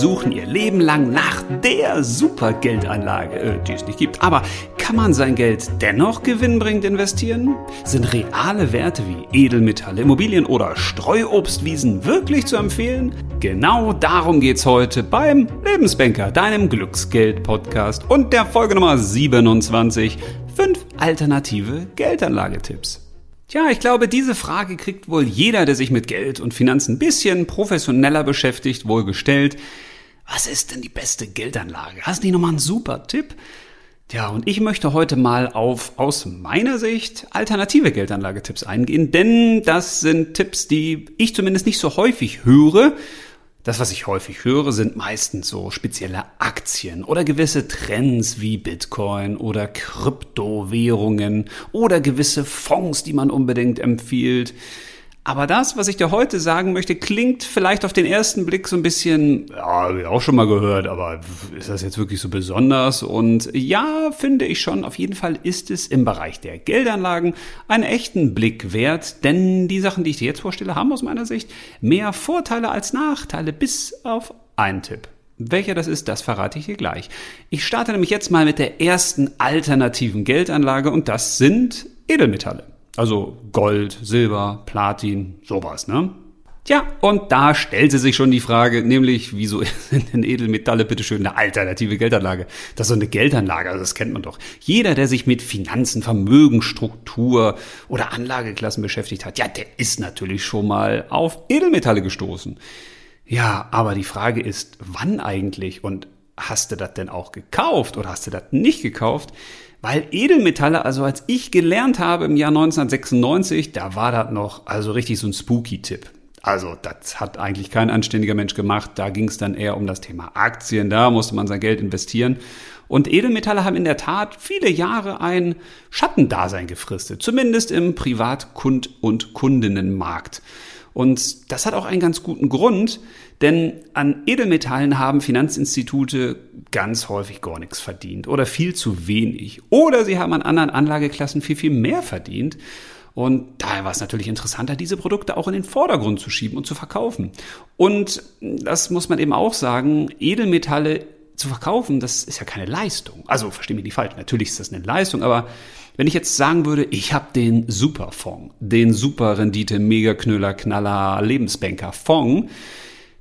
suchen ihr Leben lang nach der Supergeldanlage, äh, die es nicht gibt. Aber kann man sein Geld dennoch gewinnbringend investieren? Sind reale Werte wie Edelmetalle, Immobilien oder Streuobstwiesen wirklich zu empfehlen? Genau darum geht's heute beim Lebensbanker, deinem Glücksgeld-Podcast und der Folge Nummer 27. Fünf alternative Geldanlagetipps. Tja, ich glaube, diese Frage kriegt wohl jeder, der sich mit Geld und Finanzen ein bisschen professioneller beschäftigt, wohl gestellt. Was ist denn die beste Geldanlage? Hast du nicht nochmal einen super Tipp? Tja, und ich möchte heute mal auf aus meiner Sicht alternative Geldanlagetipps eingehen, denn das sind Tipps, die ich zumindest nicht so häufig höre das, was ich häufig höre, sind meistens so spezielle Aktien oder gewisse Trends wie Bitcoin oder Kryptowährungen oder gewisse Fonds, die man unbedingt empfiehlt. Aber das, was ich dir heute sagen möchte, klingt vielleicht auf den ersten Blick so ein bisschen, ja, auch schon mal gehört, aber ist das jetzt wirklich so besonders? Und ja, finde ich schon, auf jeden Fall ist es im Bereich der Geldanlagen einen echten Blick wert, denn die Sachen, die ich dir jetzt vorstelle, haben aus meiner Sicht mehr Vorteile als Nachteile, bis auf einen Tipp. Welcher das ist, das verrate ich dir gleich. Ich starte nämlich jetzt mal mit der ersten alternativen Geldanlage und das sind Edelmetalle. Also Gold, Silber, Platin, sowas, ne? Tja, und da stellte sich schon die Frage, nämlich, wieso sind denn Edelmetalle bitteschön eine alternative Geldanlage? Das ist so eine Geldanlage, also das kennt man doch. Jeder, der sich mit Finanzen, Vermögen, Struktur oder Anlageklassen beschäftigt hat, ja, der ist natürlich schon mal auf Edelmetalle gestoßen. Ja, aber die Frage ist, wann eigentlich? Und hast du das denn auch gekauft oder hast du das nicht gekauft? Weil Edelmetalle, also als ich gelernt habe im Jahr 1996, da war das noch also richtig so ein Spooky-Tipp. Also das hat eigentlich kein anständiger Mensch gemacht. Da ging es dann eher um das Thema Aktien. Da musste man sein Geld investieren. Und Edelmetalle haben in der Tat viele Jahre ein Schattendasein gefristet, zumindest im Privatkund- und Kundinnenmarkt. Und das hat auch einen ganz guten Grund, denn an Edelmetallen haben Finanzinstitute ganz häufig gar nichts verdient oder viel zu wenig. Oder sie haben an anderen Anlageklassen viel, viel mehr verdient. Und daher war es natürlich interessanter, diese Produkte auch in den Vordergrund zu schieben und zu verkaufen. Und das muss man eben auch sagen, Edelmetalle zu verkaufen, das ist ja keine Leistung. Also verstehe mich nicht falsch, natürlich ist das eine Leistung, aber wenn ich jetzt sagen würde, ich habe den Superfonds, den Superrendite Mega Knüller Knaller Lebensbanker Fonds,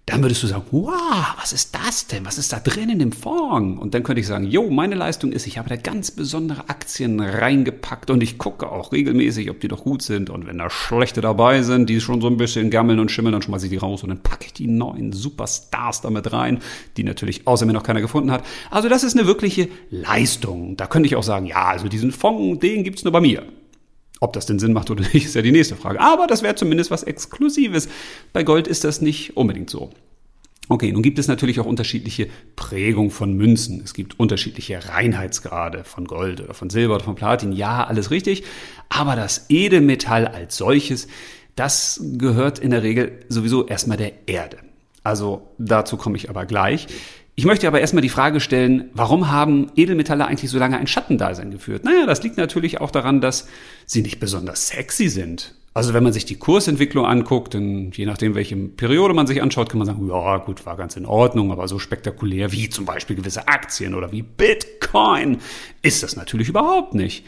dann würdest du sagen, wow, was ist das denn? Was ist da drin in dem Fonds? Und dann könnte ich sagen, jo, meine Leistung ist, ich habe da ganz besondere Aktien reingepackt und ich gucke auch regelmäßig, ob die doch gut sind. Und wenn da schlechte dabei sind, die schon so ein bisschen gammeln und schimmeln, dann schmeiße ich die raus und dann packe ich die neuen Superstars damit rein, die natürlich außer mir noch keiner gefunden hat. Also das ist eine wirkliche Leistung. Da könnte ich auch sagen, ja, also diesen Fonds, den gibt's nur bei mir. Ob das denn Sinn macht oder nicht, ist ja die nächste Frage. Aber das wäre zumindest was Exklusives. Bei Gold ist das nicht unbedingt so. Okay, nun gibt es natürlich auch unterschiedliche Prägung von Münzen. Es gibt unterschiedliche Reinheitsgrade von Gold oder von Silber oder von Platin. Ja, alles richtig. Aber das Edelmetall als solches, das gehört in der Regel sowieso erstmal der Erde. Also dazu komme ich aber gleich. Ich möchte aber erstmal die Frage stellen, warum haben Edelmetalle eigentlich so lange ein Schattendasein geführt? Naja, das liegt natürlich auch daran, dass sie nicht besonders sexy sind. Also wenn man sich die Kursentwicklung anguckt, dann je nachdem, welche Periode man sich anschaut, kann man sagen, ja gut, war ganz in Ordnung, aber so spektakulär wie zum Beispiel gewisse Aktien oder wie Bitcoin ist das natürlich überhaupt nicht.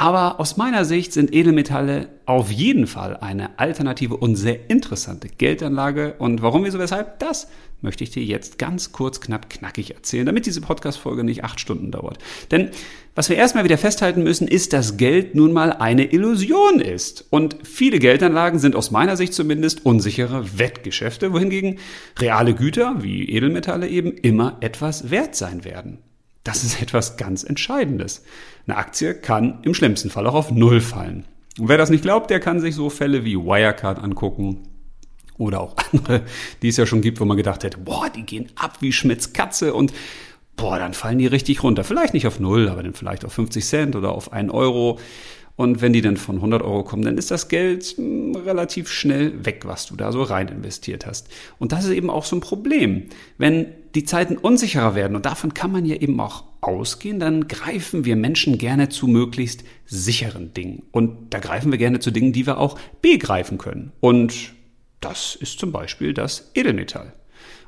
Aber aus meiner Sicht sind Edelmetalle auf jeden Fall eine alternative und sehr interessante Geldanlage. Und warum, wieso, weshalb, das möchte ich dir jetzt ganz kurz, knapp, knackig erzählen, damit diese Podcast-Folge nicht acht Stunden dauert. Denn was wir erstmal wieder festhalten müssen, ist, dass Geld nun mal eine Illusion ist. Und viele Geldanlagen sind aus meiner Sicht zumindest unsichere Wettgeschäfte, wohingegen reale Güter wie Edelmetalle eben immer etwas wert sein werden. Das ist etwas ganz Entscheidendes. Eine Aktie kann im schlimmsten Fall auch auf Null fallen. Und wer das nicht glaubt, der kann sich so Fälle wie Wirecard angucken oder auch andere, die es ja schon gibt, wo man gedacht hätte, boah, die gehen ab wie Schmitz Katze und boah, dann fallen die richtig runter. Vielleicht nicht auf Null, aber dann vielleicht auf 50 Cent oder auf einen Euro. Und wenn die dann von 100 Euro kommen, dann ist das Geld hm, relativ schnell weg, was du da so rein investiert hast. Und das ist eben auch so ein Problem. Wenn die Zeiten unsicherer werden, und davon kann man ja eben auch ausgehen, dann greifen wir Menschen gerne zu möglichst sicheren Dingen. Und da greifen wir gerne zu Dingen, die wir auch begreifen können. Und das ist zum Beispiel das Edelmetall.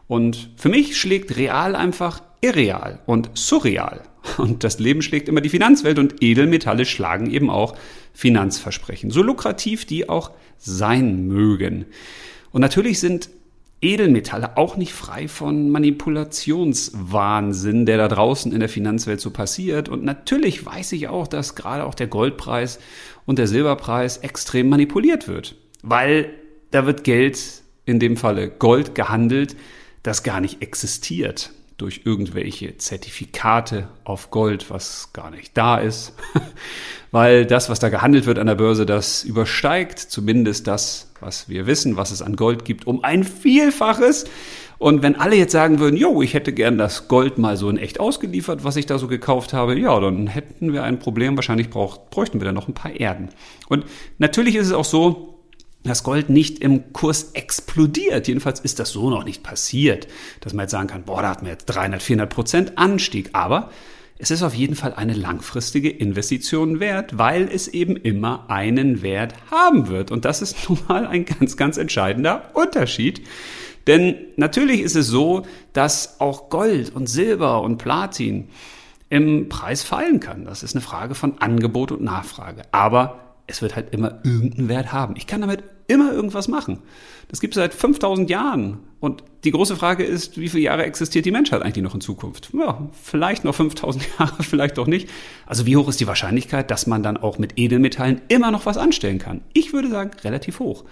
Und für mich schlägt real einfach irreal und surreal. Und das Leben schlägt immer die Finanzwelt und Edelmetalle schlagen eben auch Finanzversprechen. So lukrativ die auch sein mögen. Und natürlich sind Edelmetalle auch nicht frei von Manipulationswahnsinn, der da draußen in der Finanzwelt so passiert. Und natürlich weiß ich auch, dass gerade auch der Goldpreis und der Silberpreis extrem manipuliert wird, weil da wird Geld, in dem Falle Gold, gehandelt, das gar nicht existiert durch irgendwelche Zertifikate auf Gold, was gar nicht da ist, weil das, was da gehandelt wird an der Börse, das übersteigt zumindest das, was wir wissen, was es an Gold gibt, um ein Vielfaches. Und wenn alle jetzt sagen würden, jo, ich hätte gern das Gold mal so in echt ausgeliefert, was ich da so gekauft habe, ja, dann hätten wir ein Problem. Wahrscheinlich braucht, bräuchten wir dann noch ein paar Erden. Und natürlich ist es auch so, das Gold nicht im Kurs explodiert. Jedenfalls ist das so noch nicht passiert, dass man jetzt sagen kann, boah, da hat man jetzt 300, 400 Prozent Anstieg. Aber es ist auf jeden Fall eine langfristige Investition wert, weil es eben immer einen Wert haben wird. Und das ist nun mal ein ganz, ganz entscheidender Unterschied. Denn natürlich ist es so, dass auch Gold und Silber und Platin im Preis fallen kann. Das ist eine Frage von Angebot und Nachfrage. Aber es wird halt immer irgendeinen Wert haben. Ich kann damit immer irgendwas machen. Das gibt es seit 5000 Jahren. Und die große Frage ist, wie viele Jahre existiert die Menschheit eigentlich noch in Zukunft? Ja, vielleicht noch 5000 Jahre, vielleicht auch nicht. Also wie hoch ist die Wahrscheinlichkeit, dass man dann auch mit Edelmetallen immer noch was anstellen kann? Ich würde sagen, relativ hoch.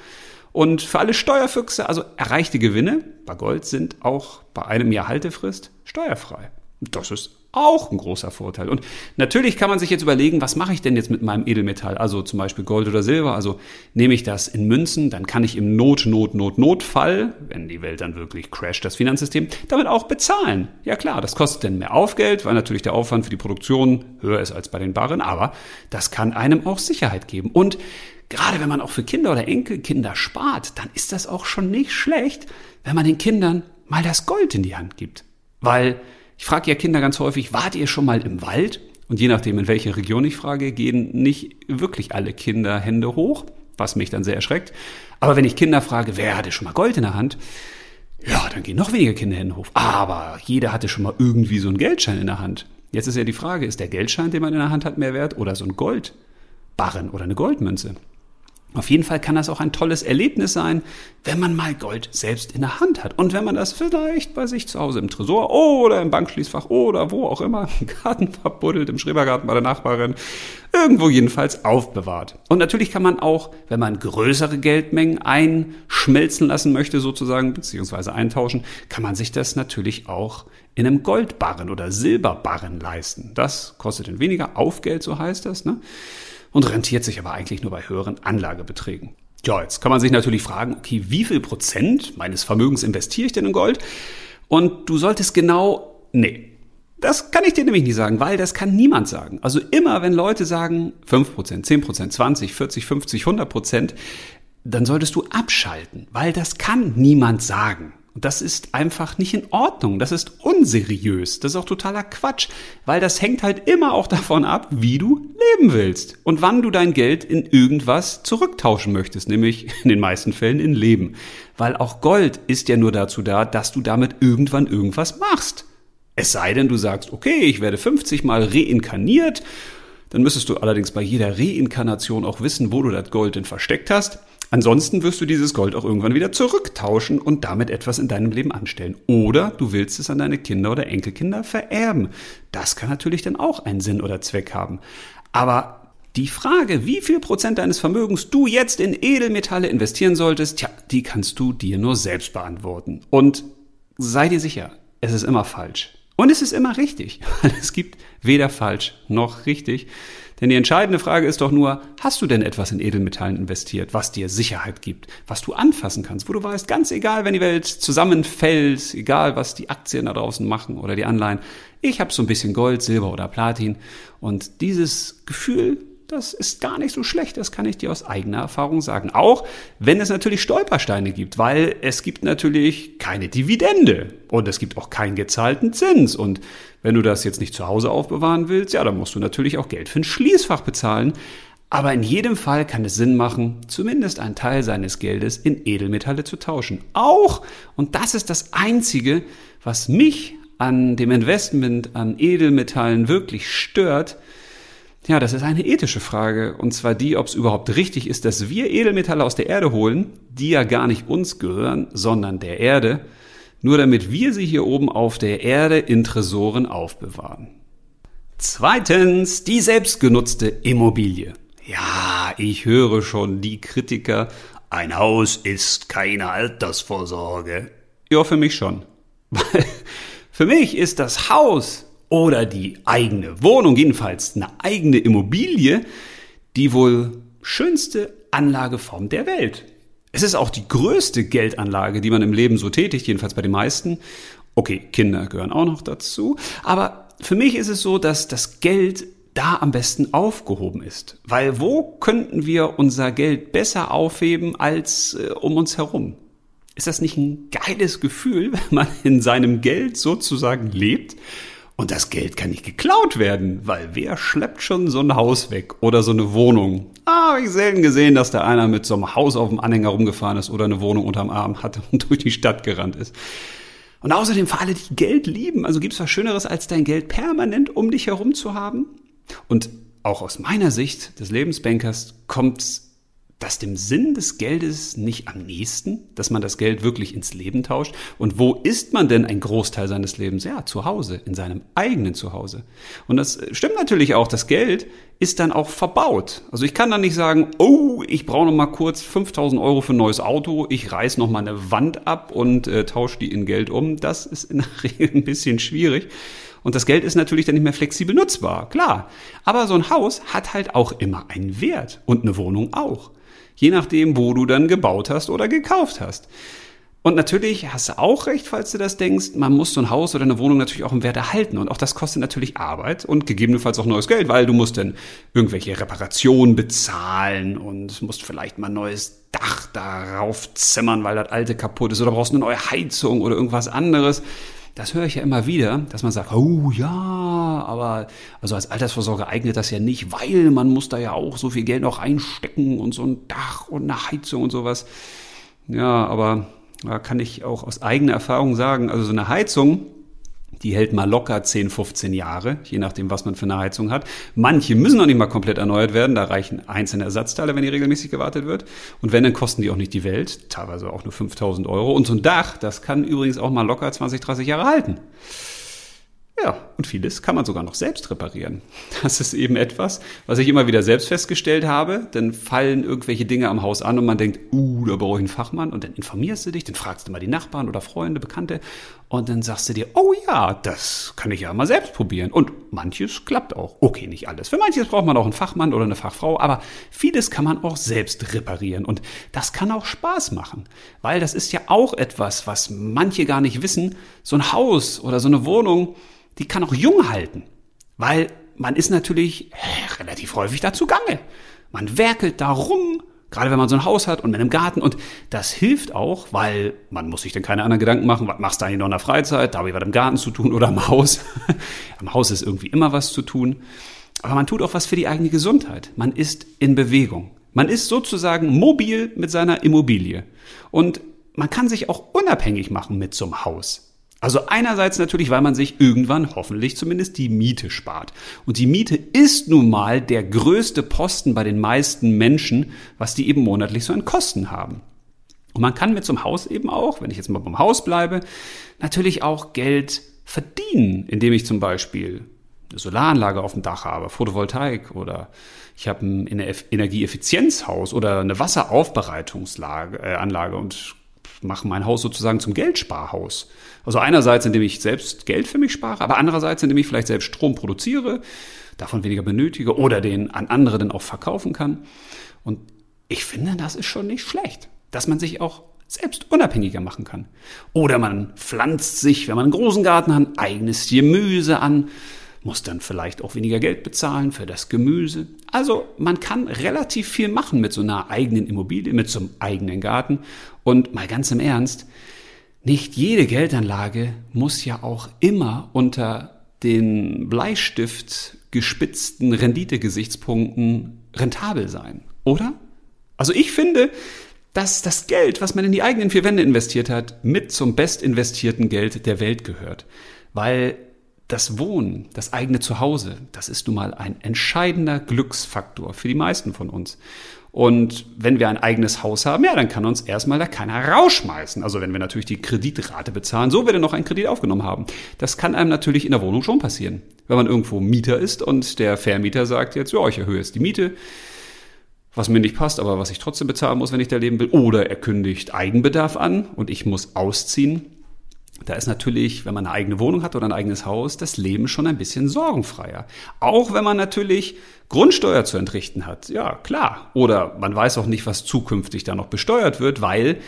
Und für alle Steuerfüchse, also erreichte Gewinne bei Gold sind auch bei einem Jahr Haltefrist steuerfrei. Das ist auch ein großer Vorteil. Und natürlich kann man sich jetzt überlegen, was mache ich denn jetzt mit meinem Edelmetall? Also zum Beispiel Gold oder Silber. Also nehme ich das in Münzen, dann kann ich im Not, Not, Not, Notfall, wenn die Welt dann wirklich crasht, das Finanzsystem, damit auch bezahlen. Ja klar, das kostet dann mehr Aufgeld, weil natürlich der Aufwand für die Produktion höher ist als bei den Barren, aber das kann einem auch Sicherheit geben. Und gerade wenn man auch für Kinder oder Enkelkinder spart, dann ist das auch schon nicht schlecht, wenn man den Kindern mal das Gold in die Hand gibt. Weil ich frage ja Kinder ganz häufig, wart ihr schon mal im Wald? Und je nachdem, in welche Region ich frage, gehen nicht wirklich alle Kinder Hände hoch, was mich dann sehr erschreckt. Aber wenn ich Kinder frage, wer hatte schon mal Gold in der Hand? Ja, dann gehen noch weniger Kinder Hände hoch. Aber jeder hatte schon mal irgendwie so einen Geldschein in der Hand. Jetzt ist ja die Frage, ist der Geldschein, den man in der Hand hat, mehr wert oder so ein Goldbarren oder eine Goldmünze? Auf jeden Fall kann das auch ein tolles Erlebnis sein, wenn man mal Gold selbst in der Hand hat. Und wenn man das vielleicht bei sich zu Hause im Tresor oder im Bankschließfach oder wo auch immer, im Garten verbuddelt, im Schrebergarten bei der Nachbarin, irgendwo jedenfalls aufbewahrt. Und natürlich kann man auch, wenn man größere Geldmengen einschmelzen lassen möchte sozusagen, beziehungsweise eintauschen, kann man sich das natürlich auch in einem Goldbarren oder Silberbarren leisten. Das kostet dann weniger Aufgeld, so heißt das, ne? Und rentiert sich aber eigentlich nur bei höheren Anlagebeträgen. Ja, jetzt kann man sich natürlich fragen, okay, wie viel Prozent meines Vermögens investiere ich denn in Gold? Und du solltest genau, nee, das kann ich dir nämlich nicht sagen, weil das kann niemand sagen. Also immer, wenn Leute sagen 5%, 10%, 20, 40, 50, 100%, dann solltest du abschalten, weil das kann niemand sagen. Das ist einfach nicht in Ordnung. Das ist unseriös. Das ist auch totaler Quatsch, weil das hängt halt immer auch davon ab, wie du leben willst und wann du dein Geld in irgendwas zurücktauschen möchtest, nämlich in den meisten Fällen in Leben. Weil auch Gold ist ja nur dazu da, dass du damit irgendwann irgendwas machst. Es sei denn, du sagst, okay, ich werde 50 mal reinkarniert. Dann müsstest du allerdings bei jeder Reinkarnation auch wissen, wo du das Gold denn versteckt hast. Ansonsten wirst du dieses Gold auch irgendwann wieder zurücktauschen und damit etwas in deinem Leben anstellen. Oder du willst es an deine Kinder oder Enkelkinder vererben. Das kann natürlich dann auch einen Sinn oder Zweck haben. Aber die Frage, wie viel Prozent deines Vermögens du jetzt in Edelmetalle investieren solltest, tja, die kannst du dir nur selbst beantworten. Und sei dir sicher, es ist immer falsch. Und es ist immer richtig, es gibt weder falsch noch richtig. Denn die entscheidende Frage ist doch nur, hast du denn etwas in Edelmetallen investiert, was dir Sicherheit gibt, was du anfassen kannst, wo du weißt, ganz egal, wenn die Welt zusammenfällt, egal was die Aktien da draußen machen oder die Anleihen, ich habe so ein bisschen Gold, Silber oder Platin und dieses Gefühl, das ist gar nicht so schlecht, das kann ich dir aus eigener Erfahrung sagen. Auch wenn es natürlich Stolpersteine gibt, weil es gibt natürlich keine Dividende und es gibt auch keinen gezahlten Zins. Und wenn du das jetzt nicht zu Hause aufbewahren willst, ja, dann musst du natürlich auch Geld für ein Schließfach bezahlen. Aber in jedem Fall kann es Sinn machen, zumindest einen Teil seines Geldes in Edelmetalle zu tauschen. Auch, und das ist das Einzige, was mich an dem Investment an Edelmetallen wirklich stört, ja, das ist eine ethische Frage. Und zwar die, ob es überhaupt richtig ist, dass wir Edelmetalle aus der Erde holen, die ja gar nicht uns gehören, sondern der Erde, nur damit wir sie hier oben auf der Erde in Tresoren aufbewahren. Zweitens, die selbstgenutzte Immobilie. Ja, ich höre schon die Kritiker, ein Haus ist keine Altersvorsorge. Ja, für mich schon. Weil für mich ist das Haus oder die eigene Wohnung, jedenfalls eine eigene Immobilie, die wohl schönste Anlageform der Welt. Es ist auch die größte Geldanlage, die man im Leben so tätigt, jedenfalls bei den meisten. Okay, Kinder gehören auch noch dazu. Aber für mich ist es so, dass das Geld da am besten aufgehoben ist. Weil wo könnten wir unser Geld besser aufheben als äh, um uns herum? Ist das nicht ein geiles Gefühl, wenn man in seinem Geld sozusagen lebt und das Geld kann nicht geklaut werden, weil wer schleppt schon so ein Haus weg oder so eine Wohnung? Ah, habe ich selten gesehen, dass da einer mit so einem Haus auf dem Anhänger rumgefahren ist oder eine Wohnung unterm Arm hatte und durch die Stadt gerannt ist. Und außerdem für alle, die Geld lieben, also gibt es was Schöneres, als dein Geld permanent um dich herum zu haben? Und auch aus meiner Sicht des Lebensbankers kommt das dem Sinn des Geldes nicht am nächsten, dass man das Geld wirklich ins Leben tauscht? Und wo ist man denn ein Großteil seines Lebens? Ja, zu Hause, in seinem eigenen Zuhause. Und das stimmt natürlich auch, das Geld ist dann auch verbaut. Also ich kann dann nicht sagen, oh, ich brauche noch mal kurz 5000 Euro für ein neues Auto, ich reiß noch mal eine Wand ab und äh, tausche die in Geld um. Das ist in der Regel ein bisschen schwierig. Und das Geld ist natürlich dann nicht mehr flexibel nutzbar, klar. Aber so ein Haus hat halt auch immer einen Wert und eine Wohnung auch je nachdem, wo du dann gebaut hast oder gekauft hast. Und natürlich hast du auch recht, falls du das denkst, man muss so ein Haus oder eine Wohnung natürlich auch im Wert erhalten. Und auch das kostet natürlich Arbeit und gegebenenfalls auch neues Geld, weil du musst dann irgendwelche Reparationen bezahlen und musst vielleicht mal ein neues Dach darauf zimmern, weil das alte kaputt ist oder brauchst eine neue Heizung oder irgendwas anderes das höre ich ja immer wieder, dass man sagt, oh ja, aber also als Altersvorsorge eignet das ja nicht, weil man muss da ja auch so viel Geld noch einstecken und so ein Dach und eine Heizung und sowas. Ja, aber da kann ich auch aus eigener Erfahrung sagen, also so eine Heizung, die hält mal locker 10, 15 Jahre, je nachdem, was man für eine Heizung hat. Manche müssen noch nicht mal komplett erneuert werden. Da reichen einzelne Ersatzteile, wenn die regelmäßig gewartet wird. Und wenn, dann kosten die auch nicht die Welt. Teilweise auch nur 5000 Euro. Und so ein Dach, das kann übrigens auch mal locker 20, 30 Jahre halten. Ja, und vieles kann man sogar noch selbst reparieren. Das ist eben etwas, was ich immer wieder selbst festgestellt habe. Dann fallen irgendwelche Dinge am Haus an und man denkt, uh, da brauche ich einen Fachmann. Und dann informierst du dich, dann fragst du mal die Nachbarn oder Freunde, Bekannte. Und dann sagst du dir, oh ja, das kann ich ja mal selbst probieren. Und manches klappt auch. Okay, nicht alles. Für manches braucht man auch einen Fachmann oder eine Fachfrau. Aber vieles kann man auch selbst reparieren. Und das kann auch Spaß machen. Weil das ist ja auch etwas, was manche gar nicht wissen. So ein Haus oder so eine Wohnung, die kann auch jung halten, weil man ist natürlich relativ häufig dazu gange. Man werkelt da rum, gerade wenn man so ein Haus hat und mit einem Garten und das hilft auch, weil man muss sich dann keine anderen Gedanken machen, was machst du eigentlich noch in der Freizeit, da habe ich was im Garten zu tun oder am Haus. am Haus ist irgendwie immer was zu tun. Aber man tut auch was für die eigene Gesundheit. Man ist in Bewegung. Man ist sozusagen mobil mit seiner Immobilie. Und man kann sich auch unabhängig machen mit so einem Haus. Also einerseits natürlich, weil man sich irgendwann hoffentlich zumindest die Miete spart. Und die Miete ist nun mal der größte Posten bei den meisten Menschen, was die eben monatlich so an Kosten haben. Und man kann mit so Haus eben auch, wenn ich jetzt mal beim Haus bleibe, natürlich auch Geld verdienen, indem ich zum Beispiel eine Solaranlage auf dem Dach habe, Photovoltaik oder ich habe ein Energieeffizienzhaus oder eine Wasseraufbereitungsanlage äh, und mache mein Haus sozusagen zum Geldsparhaus. Also einerseits, indem ich selbst Geld für mich spare, aber andererseits, indem ich vielleicht selbst Strom produziere, davon weniger benötige oder den an andere dann auch verkaufen kann. Und ich finde, das ist schon nicht schlecht, dass man sich auch selbst unabhängiger machen kann. Oder man pflanzt sich, wenn man einen großen Garten hat, eigenes Gemüse an, muss dann vielleicht auch weniger Geld bezahlen für das Gemüse. Also man kann relativ viel machen mit so einer eigenen Immobilie, mit so einem eigenen Garten. Und mal ganz im Ernst, nicht jede Geldanlage muss ja auch immer unter den Bleistift gespitzten Renditegesichtspunkten rentabel sein, oder? Also ich finde, dass das Geld, was man in die eigenen vier Wände investiert hat, mit zum best investierten Geld der Welt gehört. Weil das Wohnen, das eigene Zuhause, das ist nun mal ein entscheidender Glücksfaktor für die meisten von uns. Und wenn wir ein eigenes Haus haben, ja, dann kann uns erstmal da keiner rausschmeißen. Also wenn wir natürlich die Kreditrate bezahlen, so wir denn noch einen Kredit aufgenommen haben. Das kann einem natürlich in der Wohnung schon passieren. Wenn man irgendwo Mieter ist und der Vermieter sagt jetzt, ja, ich erhöhe jetzt die Miete, was mir nicht passt, aber was ich trotzdem bezahlen muss, wenn ich da leben will. Oder er kündigt Eigenbedarf an und ich muss ausziehen. Da ist natürlich, wenn man eine eigene Wohnung hat oder ein eigenes Haus, das Leben schon ein bisschen sorgenfreier. Auch wenn man natürlich Grundsteuer zu entrichten hat. Ja, klar. Oder man weiß auch nicht, was zukünftig da noch besteuert wird, weil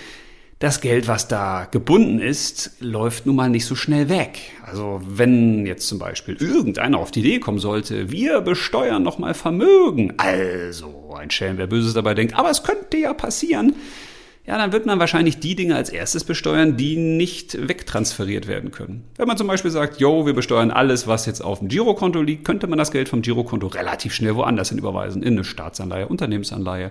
das Geld, was da gebunden ist, läuft nun mal nicht so schnell weg. Also wenn jetzt zum Beispiel irgendeiner auf die Idee kommen sollte, wir besteuern nochmal Vermögen. Also ein Schelm, wer Böses dabei denkt, aber es könnte ja passieren ja, dann wird man wahrscheinlich die Dinge als erstes besteuern, die nicht wegtransferiert werden können. Wenn man zum Beispiel sagt, yo, wir besteuern alles, was jetzt auf dem Girokonto liegt, könnte man das Geld vom Girokonto relativ schnell woanders hin überweisen. In eine Staatsanleihe, Unternehmensanleihe,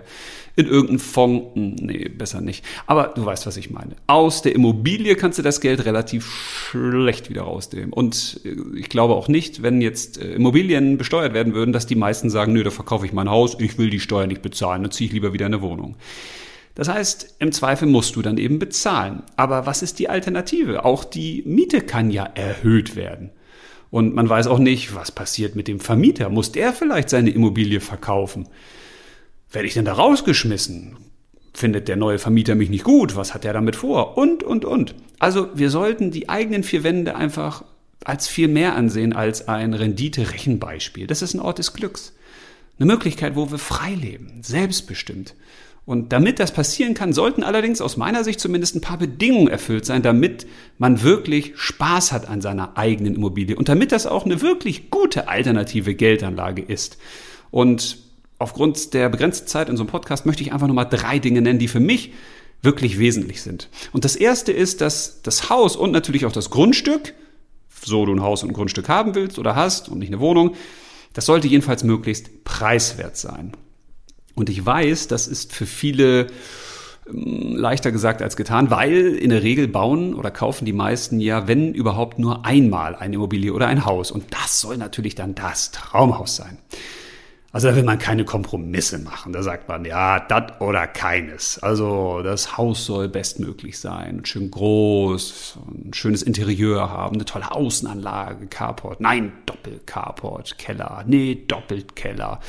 in irgendeinen Fonds. Nee, besser nicht. Aber du weißt, was ich meine. Aus der Immobilie kannst du das Geld relativ schlecht wieder rausnehmen. Und äh, ich glaube auch nicht, wenn jetzt äh, Immobilien besteuert werden würden, dass die meisten sagen, nö, da verkaufe ich mein Haus, ich will die Steuer nicht bezahlen, dann ziehe ich lieber wieder eine Wohnung. Das heißt, im Zweifel musst du dann eben bezahlen. Aber was ist die Alternative? Auch die Miete kann ja erhöht werden. Und man weiß auch nicht, was passiert mit dem Vermieter. Muss der vielleicht seine Immobilie verkaufen? Werde ich denn da rausgeschmissen? Findet der neue Vermieter mich nicht gut? Was hat er damit vor? Und, und, und. Also wir sollten die eigenen vier Wände einfach als viel mehr ansehen als ein Rendite-Rechenbeispiel. Das ist ein Ort des Glücks. Eine Möglichkeit, wo wir frei leben, selbstbestimmt. Und damit das passieren kann, sollten allerdings aus meiner Sicht zumindest ein paar Bedingungen erfüllt sein, damit man wirklich Spaß hat an seiner eigenen Immobilie und damit das auch eine wirklich gute alternative Geldanlage ist. Und aufgrund der begrenzten Zeit in so einem Podcast möchte ich einfach nochmal drei Dinge nennen, die für mich wirklich wesentlich sind. Und das erste ist, dass das Haus und natürlich auch das Grundstück, so du ein Haus und ein Grundstück haben willst oder hast und nicht eine Wohnung, das sollte jedenfalls möglichst preiswert sein. Und ich weiß, das ist für viele ähm, leichter gesagt als getan, weil in der Regel bauen oder kaufen die meisten ja, wenn überhaupt nur einmal eine Immobilie oder ein Haus. Und das soll natürlich dann das Traumhaus sein. Also da will man keine Kompromisse machen. Da sagt man, ja, das oder keines. Also das Haus soll bestmöglich sein, schön groß, ein schönes Interieur haben, eine tolle Außenanlage, Carport. Nein, Doppel-Carport, Keller. Nee, doppelt Keller.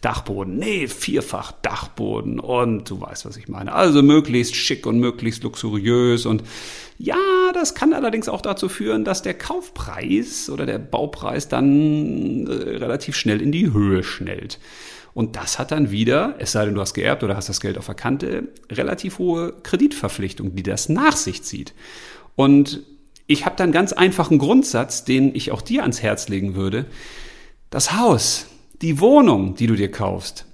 Dachboden. Nee, vierfach Dachboden. Und du weißt, was ich meine. Also möglichst schick und möglichst luxuriös und ja, das kann allerdings auch dazu führen, dass der Kaufpreis oder der Baupreis dann äh, relativ schnell in die Höhe schnellt. Und das hat dann wieder, es sei denn, du hast geerbt oder hast das Geld auf der Kante, relativ hohe Kreditverpflichtung, die das nach sich zieht. Und ich habe da einen ganz einfachen Grundsatz, den ich auch dir ans Herz legen würde. Das Haus, die Wohnung, die du dir kaufst,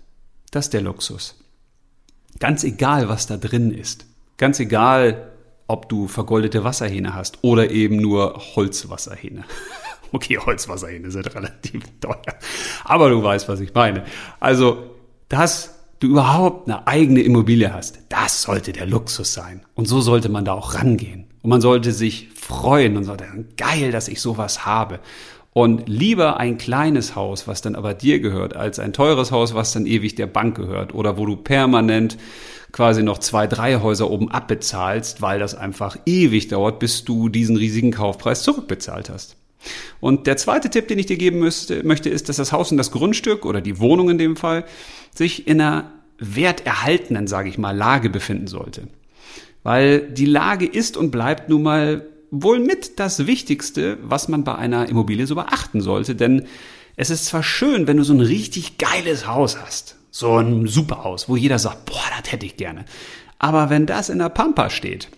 das ist der Luxus. Ganz egal, was da drin ist. Ganz egal, ob du vergoldete Wasserhähne hast oder eben nur Holzwasserhähne. Okay, Holzwasserhähne sind relativ teuer. Aber du weißt, was ich meine. Also, dass du überhaupt eine eigene Immobilie hast, das sollte der Luxus sein. Und so sollte man da auch rangehen. Und man sollte sich freuen und sollte, geil, dass ich sowas habe. Und lieber ein kleines Haus, was dann aber dir gehört, als ein teures Haus, was dann ewig der Bank gehört oder wo du permanent quasi noch zwei, drei Häuser oben abbezahlst, weil das einfach ewig dauert, bis du diesen riesigen Kaufpreis zurückbezahlt hast. Und der zweite Tipp, den ich dir geben müsste, möchte, ist, dass das Haus und das Grundstück oder die Wohnung in dem Fall sich in einer werterhaltenen, sage ich mal, Lage befinden sollte. Weil die Lage ist und bleibt nun mal wohl mit das Wichtigste, was man bei einer Immobilie so beachten sollte. Denn es ist zwar schön, wenn du so ein richtig geiles Haus hast, so ein Superhaus, wo jeder sagt, boah, das hätte ich gerne. Aber wenn das in der Pampa steht,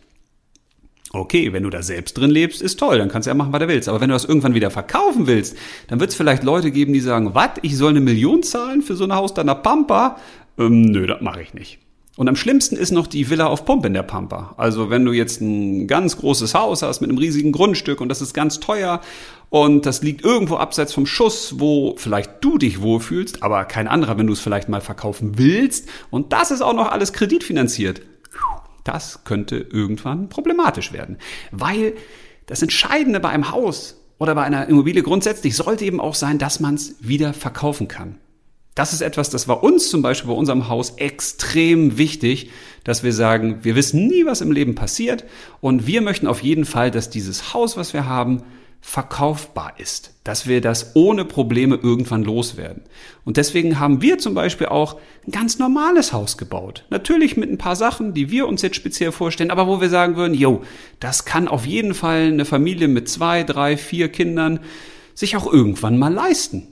okay, wenn du da selbst drin lebst, ist toll, dann kannst du ja machen, was du willst. Aber wenn du das irgendwann wieder verkaufen willst, dann wird es vielleicht Leute geben, die sagen, was, ich soll eine Million zahlen für so ein Haus da in der Pampa? Ähm, nö, das mache ich nicht. Und am schlimmsten ist noch die Villa auf Pump in der Pampa. Also wenn du jetzt ein ganz großes Haus hast mit einem riesigen Grundstück und das ist ganz teuer und das liegt irgendwo abseits vom Schuss, wo vielleicht du dich wohlfühlst, aber kein anderer, wenn du es vielleicht mal verkaufen willst und das ist auch noch alles kreditfinanziert. Das könnte irgendwann problematisch werden, weil das Entscheidende bei einem Haus oder bei einer Immobilie grundsätzlich sollte eben auch sein, dass man es wieder verkaufen kann. Das ist etwas, das war uns zum Beispiel bei unserem Haus extrem wichtig, dass wir sagen, wir wissen nie, was im Leben passiert und wir möchten auf jeden Fall, dass dieses Haus, was wir haben, verkaufbar ist, dass wir das ohne Probleme irgendwann loswerden. Und deswegen haben wir zum Beispiel auch ein ganz normales Haus gebaut. Natürlich mit ein paar Sachen, die wir uns jetzt speziell vorstellen, aber wo wir sagen würden, yo, das kann auf jeden Fall eine Familie mit zwei, drei, vier Kindern sich auch irgendwann mal leisten.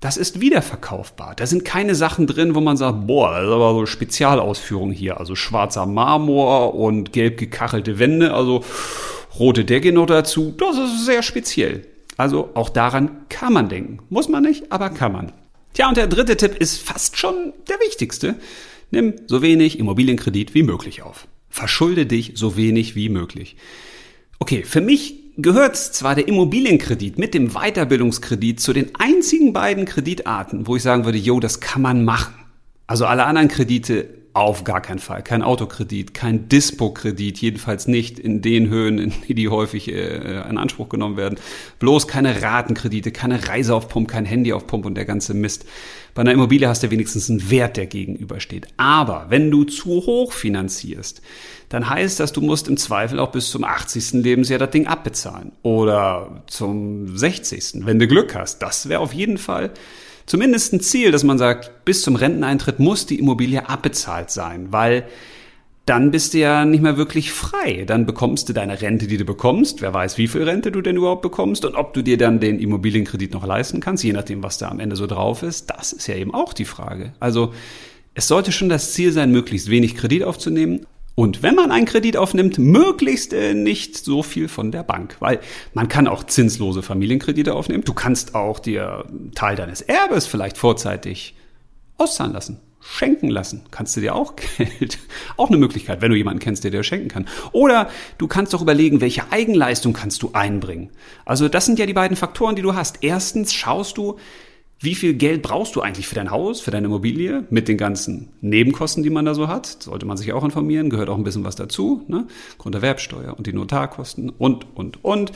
Das ist wiederverkaufbar. Da sind keine Sachen drin, wo man sagt, boah, das ist aber so Spezialausführung hier. Also schwarzer Marmor und gelb gekachelte Wände. Also rote Decke noch dazu, das ist sehr speziell. Also auch daran kann man denken. Muss man nicht, aber kann man. Tja, und der dritte Tipp ist fast schon der wichtigste. Nimm so wenig Immobilienkredit wie möglich auf. Verschulde dich so wenig wie möglich. Okay, für mich gehört zwar der Immobilienkredit mit dem Weiterbildungskredit zu den einzigen beiden Kreditarten, wo ich sagen würde, jo, das kann man machen. Also alle anderen Kredite auf gar keinen Fall. Kein Autokredit, kein Dispo-Kredit, jedenfalls nicht in den Höhen, in die die häufig äh, in Anspruch genommen werden. Bloß keine Ratenkredite, keine Reise auf Pump, kein Handy auf Pump und der ganze Mist. Bei einer Immobilie hast du wenigstens einen Wert, der gegenübersteht. Aber wenn du zu hoch finanzierst, dann heißt das, du musst im Zweifel auch bis zum 80. Lebensjahr das Ding abbezahlen. Oder zum 60. wenn du Glück hast. Das wäre auf jeden Fall zumindest ein Ziel, dass man sagt, bis zum Renteneintritt muss die Immobilie abbezahlt sein, weil dann bist du ja nicht mehr wirklich frei. Dann bekommst du deine Rente, die du bekommst. Wer weiß, wie viel Rente du denn überhaupt bekommst und ob du dir dann den Immobilienkredit noch leisten kannst, je nachdem, was da am Ende so drauf ist. Das ist ja eben auch die Frage. Also es sollte schon das Ziel sein, möglichst wenig Kredit aufzunehmen und wenn man einen Kredit aufnimmt, möglichst äh, nicht so viel von der Bank, weil man kann auch zinslose Familienkredite aufnehmen. Du kannst auch dir Teil deines Erbes vielleicht vorzeitig auszahlen lassen, schenken lassen. Kannst du dir auch Geld, auch eine Möglichkeit, wenn du jemanden kennst, der dir schenken kann. Oder du kannst doch überlegen, welche Eigenleistung kannst du einbringen. Also das sind ja die beiden Faktoren, die du hast. Erstens schaust du, wie viel Geld brauchst du eigentlich für dein Haus, für deine Immobilie, mit den ganzen Nebenkosten, die man da so hat? Sollte man sich auch informieren, gehört auch ein bisschen was dazu, ne? Grunderwerbsteuer und die Notarkosten und, und, und.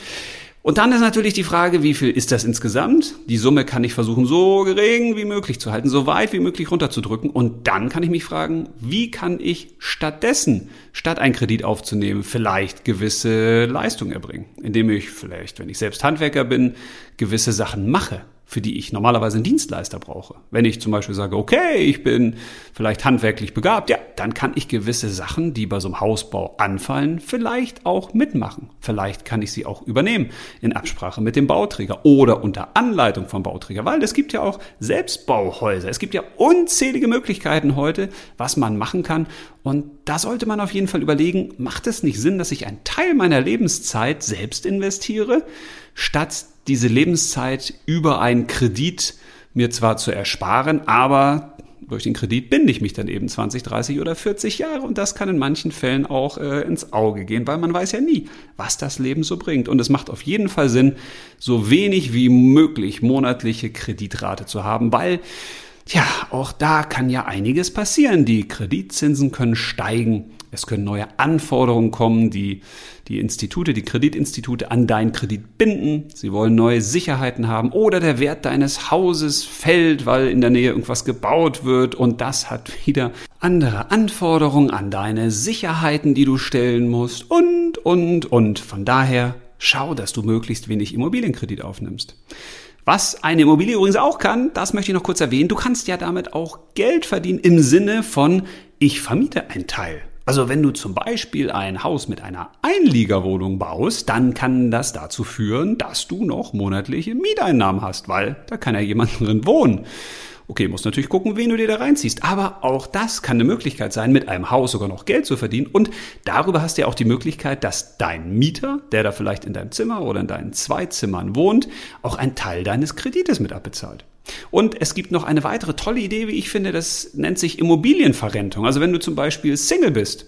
Und dann ist natürlich die Frage, wie viel ist das insgesamt? Die Summe kann ich versuchen, so gering wie möglich zu halten, so weit wie möglich runterzudrücken. Und dann kann ich mich fragen, wie kann ich stattdessen, statt einen Kredit aufzunehmen, vielleicht gewisse Leistungen erbringen? Indem ich vielleicht, wenn ich selbst Handwerker bin, gewisse Sachen mache für die ich normalerweise einen Dienstleister brauche. Wenn ich zum Beispiel sage, okay, ich bin vielleicht handwerklich begabt, ja, dann kann ich gewisse Sachen, die bei so einem Hausbau anfallen, vielleicht auch mitmachen. Vielleicht kann ich sie auch übernehmen in Absprache mit dem Bauträger oder unter Anleitung vom Bauträger, weil es gibt ja auch Selbstbauhäuser. Es gibt ja unzählige Möglichkeiten heute, was man machen kann. Und da sollte man auf jeden Fall überlegen, macht es nicht Sinn, dass ich einen Teil meiner Lebenszeit selbst investiere, statt diese Lebenszeit über einen Kredit mir zwar zu ersparen, aber durch den Kredit binde ich mich dann eben 20, 30 oder 40 Jahre und das kann in manchen Fällen auch äh, ins Auge gehen, weil man weiß ja nie, was das Leben so bringt. Und es macht auf jeden Fall Sinn, so wenig wie möglich monatliche Kreditrate zu haben, weil ja, auch da kann ja einiges passieren. Die Kreditzinsen können steigen. Es können neue Anforderungen kommen, die die Institute, die Kreditinstitute an deinen Kredit binden. Sie wollen neue Sicherheiten haben oder der Wert deines Hauses fällt, weil in der Nähe irgendwas gebaut wird und das hat wieder andere Anforderungen an deine Sicherheiten, die du stellen musst und, und, und. Von daher schau, dass du möglichst wenig Immobilienkredit aufnimmst. Was eine Immobilie übrigens auch kann, das möchte ich noch kurz erwähnen, du kannst ja damit auch Geld verdienen im Sinne von, ich vermiete einen Teil also wenn du zum Beispiel ein Haus mit einer Einliegerwohnung baust, dann kann das dazu führen, dass du noch monatliche Mieteinnahmen hast, weil da kann ja jemand drin wohnen. Okay, musst natürlich gucken, wen du dir da reinziehst. Aber auch das kann eine Möglichkeit sein, mit einem Haus sogar noch Geld zu verdienen. Und darüber hast du ja auch die Möglichkeit, dass dein Mieter, der da vielleicht in deinem Zimmer oder in deinen zwei Zimmern wohnt, auch einen Teil deines Kredites mit abbezahlt. Und es gibt noch eine weitere tolle Idee, wie ich finde, das nennt sich Immobilienverrentung. Also wenn du zum Beispiel Single bist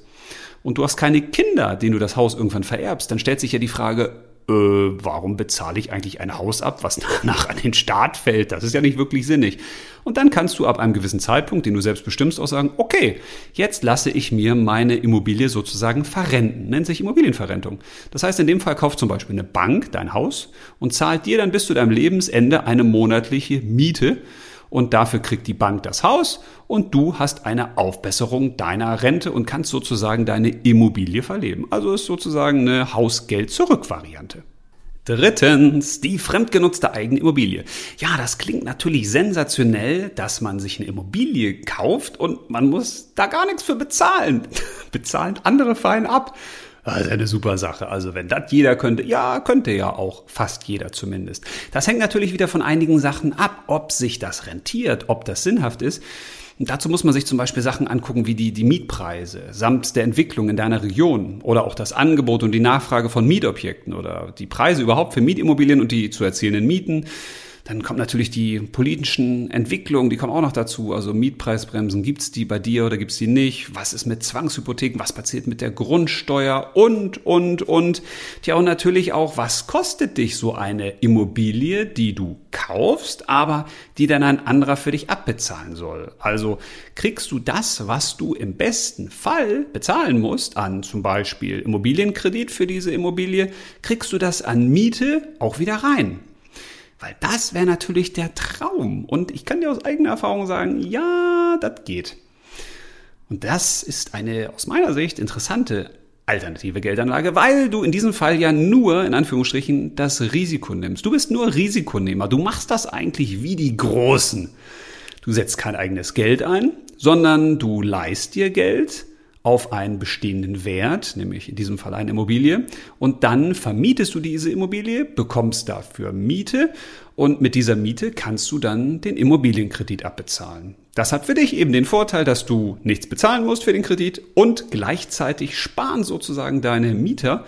und du hast keine Kinder, denen du das Haus irgendwann vererbst, dann stellt sich ja die Frage, äh, warum bezahle ich eigentlich ein Haus ab, was danach an den Staat fällt? Das ist ja nicht wirklich sinnig. Und dann kannst du ab einem gewissen Zeitpunkt, den du selbst bestimmst, auch sagen, okay, jetzt lasse ich mir meine Immobilie sozusagen verrenten. Nennt sich Immobilienverrentung. Das heißt, in dem Fall kauft zum Beispiel eine Bank dein Haus und zahlt dir dann bis zu deinem Lebensende eine monatliche Miete und dafür kriegt die Bank das Haus und du hast eine Aufbesserung deiner Rente und kannst sozusagen deine Immobilie verleben. Also ist sozusagen eine Hausgeld-Zurück-Variante. Drittens, die fremdgenutzte eigene Immobilie. Ja, das klingt natürlich sensationell, dass man sich eine Immobilie kauft und man muss da gar nichts für bezahlen. bezahlen andere fein ab. Das ist eine super Sache. Also wenn das jeder könnte, ja, könnte ja auch fast jeder zumindest. Das hängt natürlich wieder von einigen Sachen ab, ob sich das rentiert, ob das sinnhaft ist. Und dazu muss man sich zum Beispiel Sachen angucken wie die, die Mietpreise samt der Entwicklung in deiner Region oder auch das Angebot und die Nachfrage von Mietobjekten oder die Preise überhaupt für Mietimmobilien und die zu erzielenden Mieten. Dann kommt natürlich die politischen Entwicklungen, die kommen auch noch dazu. Also Mietpreisbremsen, gibt's die bei dir oder gibt's die nicht? Was ist mit Zwangshypotheken? Was passiert mit der Grundsteuer? Und, und, und. Tja, und natürlich auch, was kostet dich so eine Immobilie, die du kaufst, aber die dann ein anderer für dich abbezahlen soll? Also kriegst du das, was du im besten Fall bezahlen musst, an zum Beispiel Immobilienkredit für diese Immobilie, kriegst du das an Miete auch wieder rein? Weil das wäre natürlich der Traum. Und ich kann dir aus eigener Erfahrung sagen, ja, das geht. Und das ist eine aus meiner Sicht interessante alternative Geldanlage, weil du in diesem Fall ja nur, in Anführungsstrichen, das Risiko nimmst. Du bist nur Risikonehmer. Du machst das eigentlich wie die Großen. Du setzt kein eigenes Geld ein, sondern du leist dir Geld auf einen bestehenden Wert, nämlich in diesem Fall eine Immobilie, und dann vermietest du diese Immobilie, bekommst dafür Miete und mit dieser Miete kannst du dann den Immobilienkredit abbezahlen. Das hat für dich eben den Vorteil, dass du nichts bezahlen musst für den Kredit und gleichzeitig sparen sozusagen deine Mieter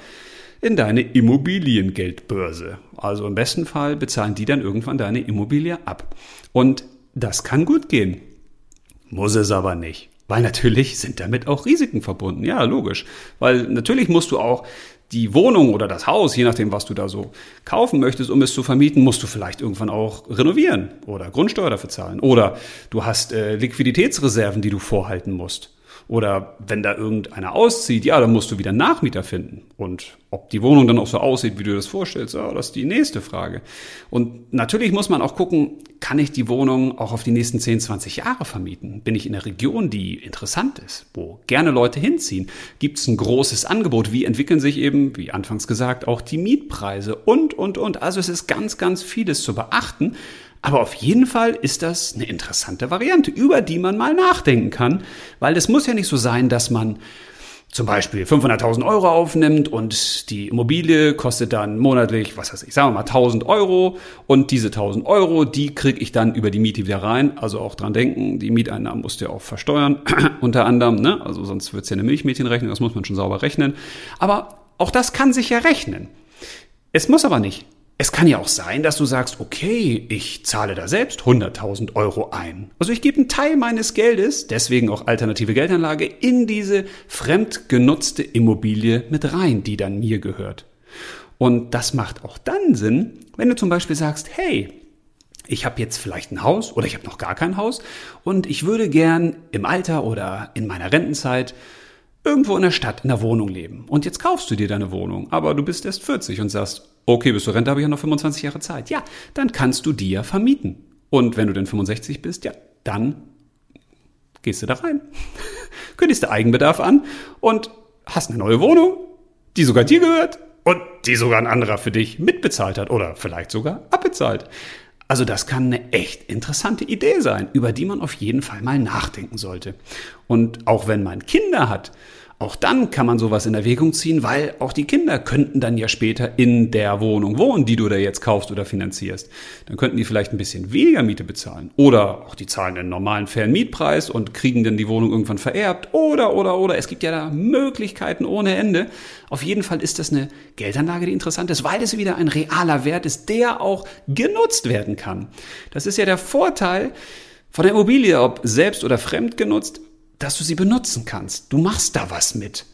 in deine Immobiliengeldbörse. Also im besten Fall bezahlen die dann irgendwann deine Immobilie ab. Und das kann gut gehen. Muss es aber nicht. Weil natürlich sind damit auch Risiken verbunden. Ja, logisch. Weil natürlich musst du auch die Wohnung oder das Haus, je nachdem, was du da so kaufen möchtest, um es zu vermieten, musst du vielleicht irgendwann auch renovieren oder Grundsteuer dafür zahlen. Oder du hast äh, Liquiditätsreserven, die du vorhalten musst. Oder wenn da irgendeiner auszieht, ja, dann musst du wieder Nachmieter finden. Und ob die Wohnung dann auch so aussieht, wie du das vorstellst, ja, das ist die nächste Frage. Und natürlich muss man auch gucken, kann ich die Wohnung auch auf die nächsten 10, 20 Jahre vermieten? Bin ich in einer Region, die interessant ist, wo gerne Leute hinziehen? Gibt es ein großes Angebot? Wie entwickeln sich eben, wie anfangs gesagt, auch die Mietpreise? Und, und, und. Also es ist ganz, ganz vieles zu beachten. Aber auf jeden Fall ist das eine interessante Variante, über die man mal nachdenken kann, weil es muss ja nicht so sein, dass man zum Beispiel 500.000 Euro aufnimmt und die Immobilie kostet dann monatlich, was weiß ich, sagen wir mal 1000 Euro und diese 1000 Euro, die kriege ich dann über die Miete wieder rein. Also auch dran denken, die Mieteinnahmen musst du ja auch versteuern, unter anderem, ne? also sonst wird's ja eine Milchmädchenrechnung, das muss man schon sauber rechnen. Aber auch das kann sich ja rechnen. Es muss aber nicht. Es kann ja auch sein, dass du sagst, okay, ich zahle da selbst 100.000 Euro ein. Also ich gebe einen Teil meines Geldes, deswegen auch alternative Geldanlage, in diese fremdgenutzte Immobilie mit rein, die dann mir gehört. Und das macht auch dann Sinn, wenn du zum Beispiel sagst, hey, ich habe jetzt vielleicht ein Haus oder ich habe noch gar kein Haus und ich würde gern im Alter oder in meiner Rentenzeit irgendwo in der Stadt in der Wohnung leben. Und jetzt kaufst du dir deine Wohnung, aber du bist erst 40 und sagst, okay, bis zur Rente habe ich ja noch 25 Jahre Zeit. Ja, dann kannst du ja vermieten. Und wenn du dann 65 bist, ja, dann gehst du da rein, kündigst du Eigenbedarf an und hast eine neue Wohnung, die sogar dir gehört und die sogar ein anderer für dich mitbezahlt hat oder vielleicht sogar abbezahlt. Also das kann eine echt interessante Idee sein, über die man auf jeden Fall mal nachdenken sollte. Und auch wenn man Kinder hat, Auch dann kann man sowas in Erwägung ziehen, weil auch die Kinder könnten dann ja später in der Wohnung wohnen, die du da jetzt kaufst oder finanzierst. Dann könnten die vielleicht ein bisschen weniger Miete bezahlen. Oder auch die zahlen den normalen fairen Mietpreis und kriegen dann die Wohnung irgendwann vererbt. Oder, oder, oder. Es gibt ja da Möglichkeiten ohne Ende. Auf jeden Fall ist das eine Geldanlage, die interessant ist, weil es wieder ein realer Wert ist, der auch genutzt werden kann. Das ist ja der Vorteil von der Immobilie, ob selbst oder fremd genutzt dass du sie benutzen kannst. Du machst da was mit.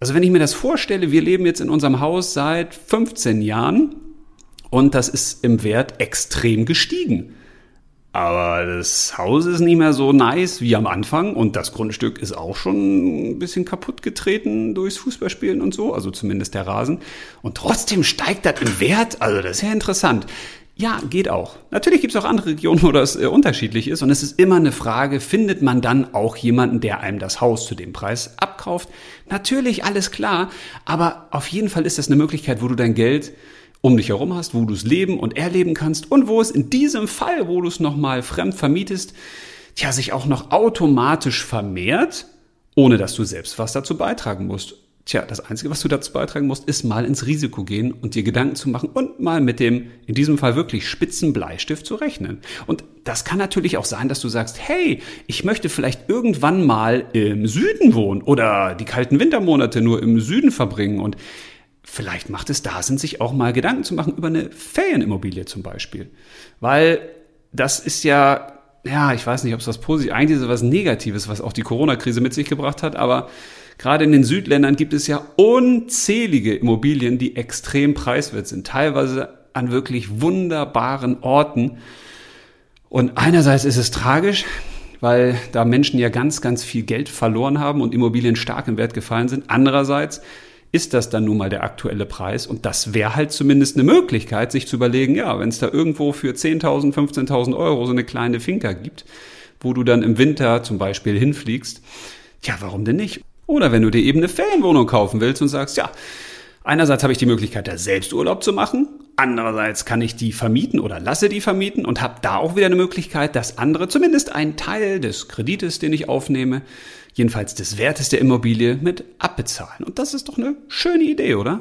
Also wenn ich mir das vorstelle, wir leben jetzt in unserem Haus seit 15 Jahren und das ist im Wert extrem gestiegen. Aber das Haus ist nicht mehr so nice wie am Anfang und das Grundstück ist auch schon ein bisschen kaputt getreten durchs Fußballspielen und so, also zumindest der Rasen. Und trotzdem steigt das im Wert, also das ist ja interessant. Ja, geht auch. Natürlich gibt es auch andere Regionen, wo das äh, unterschiedlich ist. Und es ist immer eine Frage, findet man dann auch jemanden, der einem das Haus zu dem Preis abkauft? Natürlich, alles klar. Aber auf jeden Fall ist das eine Möglichkeit, wo du dein Geld um dich herum hast, wo du es leben und erleben kannst und wo es in diesem Fall, wo du es nochmal fremd vermietest, ja, sich auch noch automatisch vermehrt, ohne dass du selbst was dazu beitragen musst. Tja, das Einzige, was du dazu beitragen musst, ist mal ins Risiko gehen und dir Gedanken zu machen und mal mit dem, in diesem Fall wirklich spitzen Bleistift zu rechnen. Und das kann natürlich auch sein, dass du sagst, hey, ich möchte vielleicht irgendwann mal im Süden wohnen oder die kalten Wintermonate nur im Süden verbringen und vielleicht macht es da Sinn, sich auch mal Gedanken zu machen über eine Ferienimmobilie zum Beispiel. Weil das ist ja, ja, ich weiß nicht, ob es was Positives, eigentlich ist es was Negatives, was auch die Corona-Krise mit sich gebracht hat, aber Gerade in den Südländern gibt es ja unzählige Immobilien, die extrem preiswert sind, teilweise an wirklich wunderbaren Orten. Und einerseits ist es tragisch, weil da Menschen ja ganz, ganz viel Geld verloren haben und Immobilien stark im Wert gefallen sind. Andererseits ist das dann nun mal der aktuelle Preis und das wäre halt zumindest eine Möglichkeit, sich zu überlegen, ja, wenn es da irgendwo für 10.000, 15.000 Euro so eine kleine Finca gibt, wo du dann im Winter zum Beispiel hinfliegst, ja, warum denn nicht? Oder wenn du dir eben eine Ferienwohnung kaufen willst und sagst, ja, einerseits habe ich die Möglichkeit, da selbst Urlaub zu machen, andererseits kann ich die vermieten oder lasse die vermieten und habe da auch wieder eine Möglichkeit, dass andere zumindest einen Teil des Kredites, den ich aufnehme, jedenfalls des Wertes der Immobilie, mit abbezahlen. Und das ist doch eine schöne Idee, oder?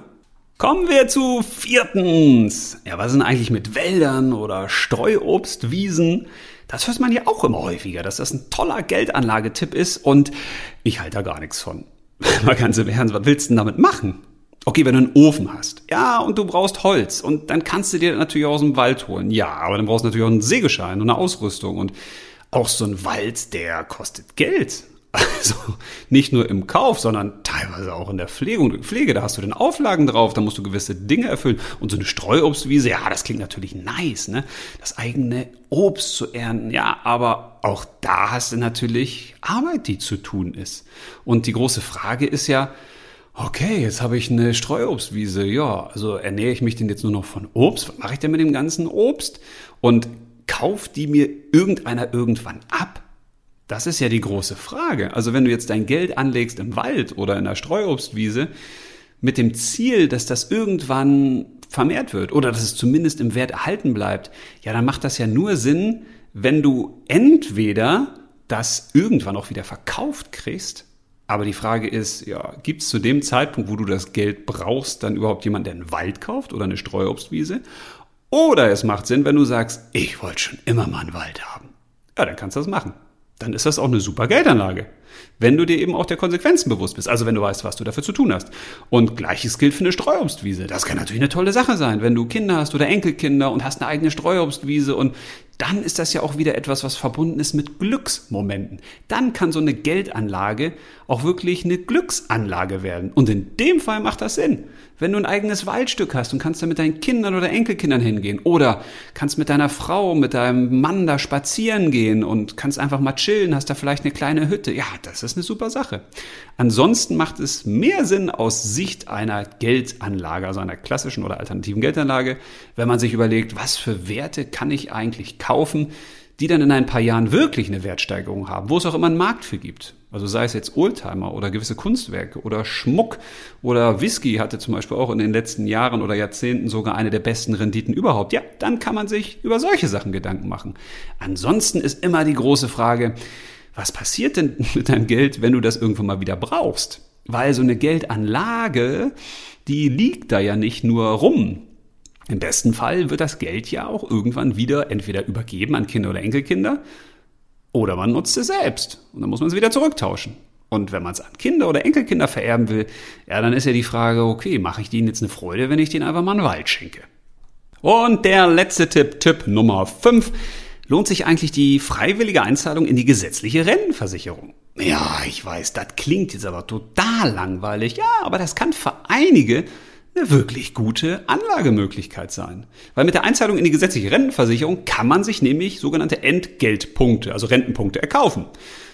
Kommen wir zu viertens. Ja, was denn eigentlich mit Wäldern oder Streuobstwiesen? Das hört man ja auch immer häufiger, dass das ein toller Geldanlagetipp ist und ich halte da gar nichts von. Mal ganz im Ernst, was willst du denn damit machen? Okay, wenn du einen Ofen hast, ja, und du brauchst Holz und dann kannst du dir natürlich aus dem Wald holen. Ja, aber dann brauchst du natürlich auch einen Sägeschein und eine Ausrüstung und auch so ein Wald, der kostet Geld. Also nicht nur im Kauf, sondern teilweise auch in der Pflege. Pflege, da hast du den Auflagen drauf, da musst du gewisse Dinge erfüllen. Und so eine Streuobstwiese, ja, das klingt natürlich nice, ne? Das eigene Obst zu ernten, ja, aber auch da hast du natürlich Arbeit, die zu tun ist. Und die große Frage ist ja, okay, jetzt habe ich eine Streuobstwiese, ja, also ernähre ich mich denn jetzt nur noch von Obst? Was mache ich denn mit dem ganzen Obst? Und kauft die mir irgendeiner irgendwann ab? Das ist ja die große Frage. Also wenn du jetzt dein Geld anlegst im Wald oder in der Streuobstwiese mit dem Ziel, dass das irgendwann vermehrt wird oder dass es zumindest im Wert erhalten bleibt, ja, dann macht das ja nur Sinn, wenn du entweder das irgendwann auch wieder verkauft kriegst, aber die Frage ist, ja, gibt es zu dem Zeitpunkt, wo du das Geld brauchst, dann überhaupt jemanden, der einen Wald kauft oder eine Streuobstwiese? Oder es macht Sinn, wenn du sagst, ich wollte schon immer mal einen Wald haben. Ja, dann kannst du das machen dann ist das auch eine super Geldanlage. Wenn du dir eben auch der Konsequenzen bewusst bist, also wenn du weißt, was du dafür zu tun hast. Und gleiches gilt für eine Streuobstwiese. Das kann natürlich eine tolle Sache sein, wenn du Kinder hast oder Enkelkinder und hast eine eigene Streuobstwiese und dann ist das ja auch wieder etwas, was verbunden ist mit Glücksmomenten. Dann kann so eine Geldanlage auch wirklich eine Glücksanlage werden. Und in dem Fall macht das Sinn. Wenn du ein eigenes Waldstück hast und kannst da mit deinen Kindern oder Enkelkindern hingehen oder kannst mit deiner Frau, mit deinem Mann da spazieren gehen und kannst einfach mal chillen, hast da vielleicht eine kleine Hütte. Ja, das ist eine super Sache. Ansonsten macht es mehr Sinn aus Sicht einer Geldanlage, also einer klassischen oder alternativen Geldanlage, wenn man sich überlegt, was für Werte kann ich eigentlich kaufen, die dann in ein paar Jahren wirklich eine Wertsteigerung haben, wo es auch immer einen Markt für gibt. Also sei es jetzt Oldtimer oder gewisse Kunstwerke oder Schmuck oder Whisky hatte zum Beispiel auch in den letzten Jahren oder Jahrzehnten sogar eine der besten Renditen überhaupt. Ja, dann kann man sich über solche Sachen Gedanken machen. Ansonsten ist immer die große Frage, was passiert denn mit deinem Geld, wenn du das irgendwann mal wieder brauchst? Weil so eine Geldanlage, die liegt da ja nicht nur rum. Im besten Fall wird das Geld ja auch irgendwann wieder entweder übergeben an Kinder oder Enkelkinder oder man nutzt es selbst und dann muss man es wieder zurücktauschen. Und wenn man es an Kinder oder Enkelkinder vererben will, ja, dann ist ja die Frage, okay, mache ich denen jetzt eine Freude, wenn ich denen einfach mal einen Wald schenke? Und der letzte Tipp, Tipp Nummer 5. Lohnt sich eigentlich die freiwillige Einzahlung in die gesetzliche Rentenversicherung? Ja, ich weiß, das klingt jetzt aber total langweilig. Ja, aber das kann für einige eine wirklich gute Anlagemöglichkeit sein. Weil mit der Einzahlung in die gesetzliche Rentenversicherung kann man sich nämlich sogenannte Entgeltpunkte, also Rentenpunkte erkaufen.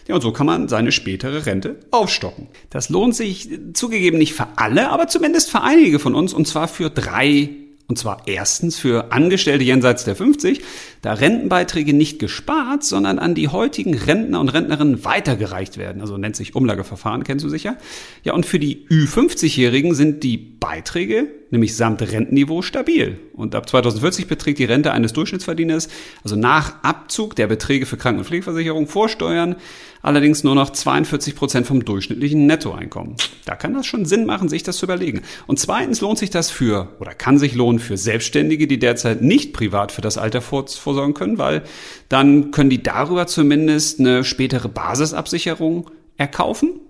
Ja, und so kann man seine spätere Rente aufstocken. Das lohnt sich zugegeben nicht für alle, aber zumindest für einige von uns und zwar für drei und zwar erstens für Angestellte jenseits der 50, da Rentenbeiträge nicht gespart, sondern an die heutigen Rentner und Rentnerinnen weitergereicht werden. Also nennt sich Umlageverfahren, kennst du sicher. Ja, und für die Ü50-Jährigen sind die Beiträge, nämlich samt Rentenniveau, stabil. Und ab 2040 beträgt die Rente eines Durchschnittsverdieners, also nach Abzug der Beträge für Kranken- und Pflegeversicherung vor Steuern, allerdings nur noch 42 Prozent vom durchschnittlichen Nettoeinkommen. Da kann das schon Sinn machen, sich das zu überlegen. Und zweitens lohnt sich das für, oder kann sich lohnen für Selbstständige, die derzeit nicht privat für das Alter vorsorgen können, weil dann können die darüber zumindest eine spätere Basisabsicherung erkaufen?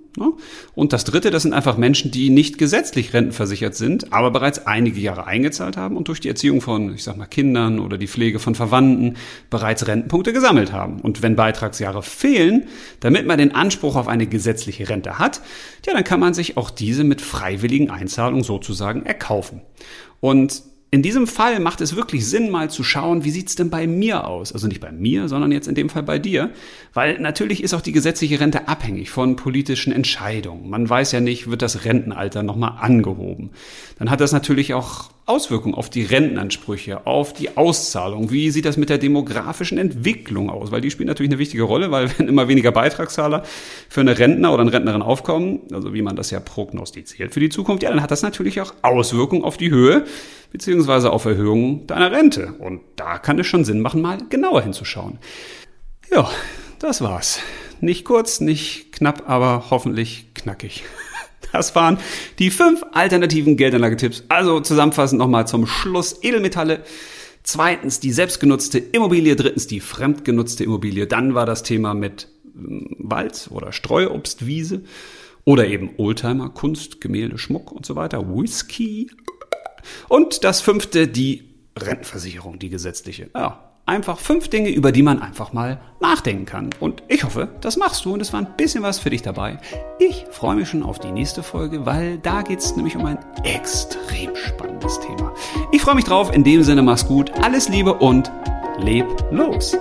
Und das Dritte, das sind einfach Menschen, die nicht gesetzlich rentenversichert sind, aber bereits einige Jahre eingezahlt haben und durch die Erziehung von, ich sag mal, Kindern oder die Pflege von Verwandten bereits Rentenpunkte gesammelt haben. Und wenn Beitragsjahre fehlen, damit man den Anspruch auf eine gesetzliche Rente hat, ja, dann kann man sich auch diese mit freiwilligen Einzahlungen sozusagen erkaufen. Und in diesem Fall macht es wirklich Sinn, mal zu schauen, wie sieht's denn bei mir aus? Also nicht bei mir, sondern jetzt in dem Fall bei dir. Weil natürlich ist auch die gesetzliche Rente abhängig von politischen Entscheidungen. Man weiß ja nicht, wird das Rentenalter nochmal angehoben. Dann hat das natürlich auch Auswirkungen auf die Rentenansprüche, auf die Auszahlung. Wie sieht das mit der demografischen Entwicklung aus? Weil die spielt natürlich eine wichtige Rolle, weil wenn immer weniger Beitragszahler für eine Rentner oder eine Rentnerin aufkommen, also wie man das ja prognostiziert für die Zukunft, ja, dann hat das natürlich auch Auswirkungen auf die Höhe beziehungsweise auf Erhöhung deiner Rente. Und da kann es schon Sinn machen, mal genauer hinzuschauen. Ja, das war's. Nicht kurz, nicht knapp, aber hoffentlich knackig. Das waren die fünf alternativen Geldanlagetipps. Also zusammenfassend nochmal zum Schluss Edelmetalle. Zweitens die selbstgenutzte Immobilie. Drittens die fremdgenutzte Immobilie. Dann war das Thema mit hm, Wald oder Streuobstwiese oder eben Oldtimer, Kunst, Gemälde, Schmuck und so weiter. Whisky. Und das fünfte die Rentenversicherung, die gesetzliche. Ja, einfach fünf Dinge, über die man einfach mal nachdenken kann. Und ich hoffe, das machst du und es war ein bisschen was für dich dabei. Ich freue mich schon auf die nächste Folge, weil da geht es nämlich um ein extrem spannendes Thema. Ich freue mich drauf. In dem Sinne, mach's gut. Alles Liebe und leb los.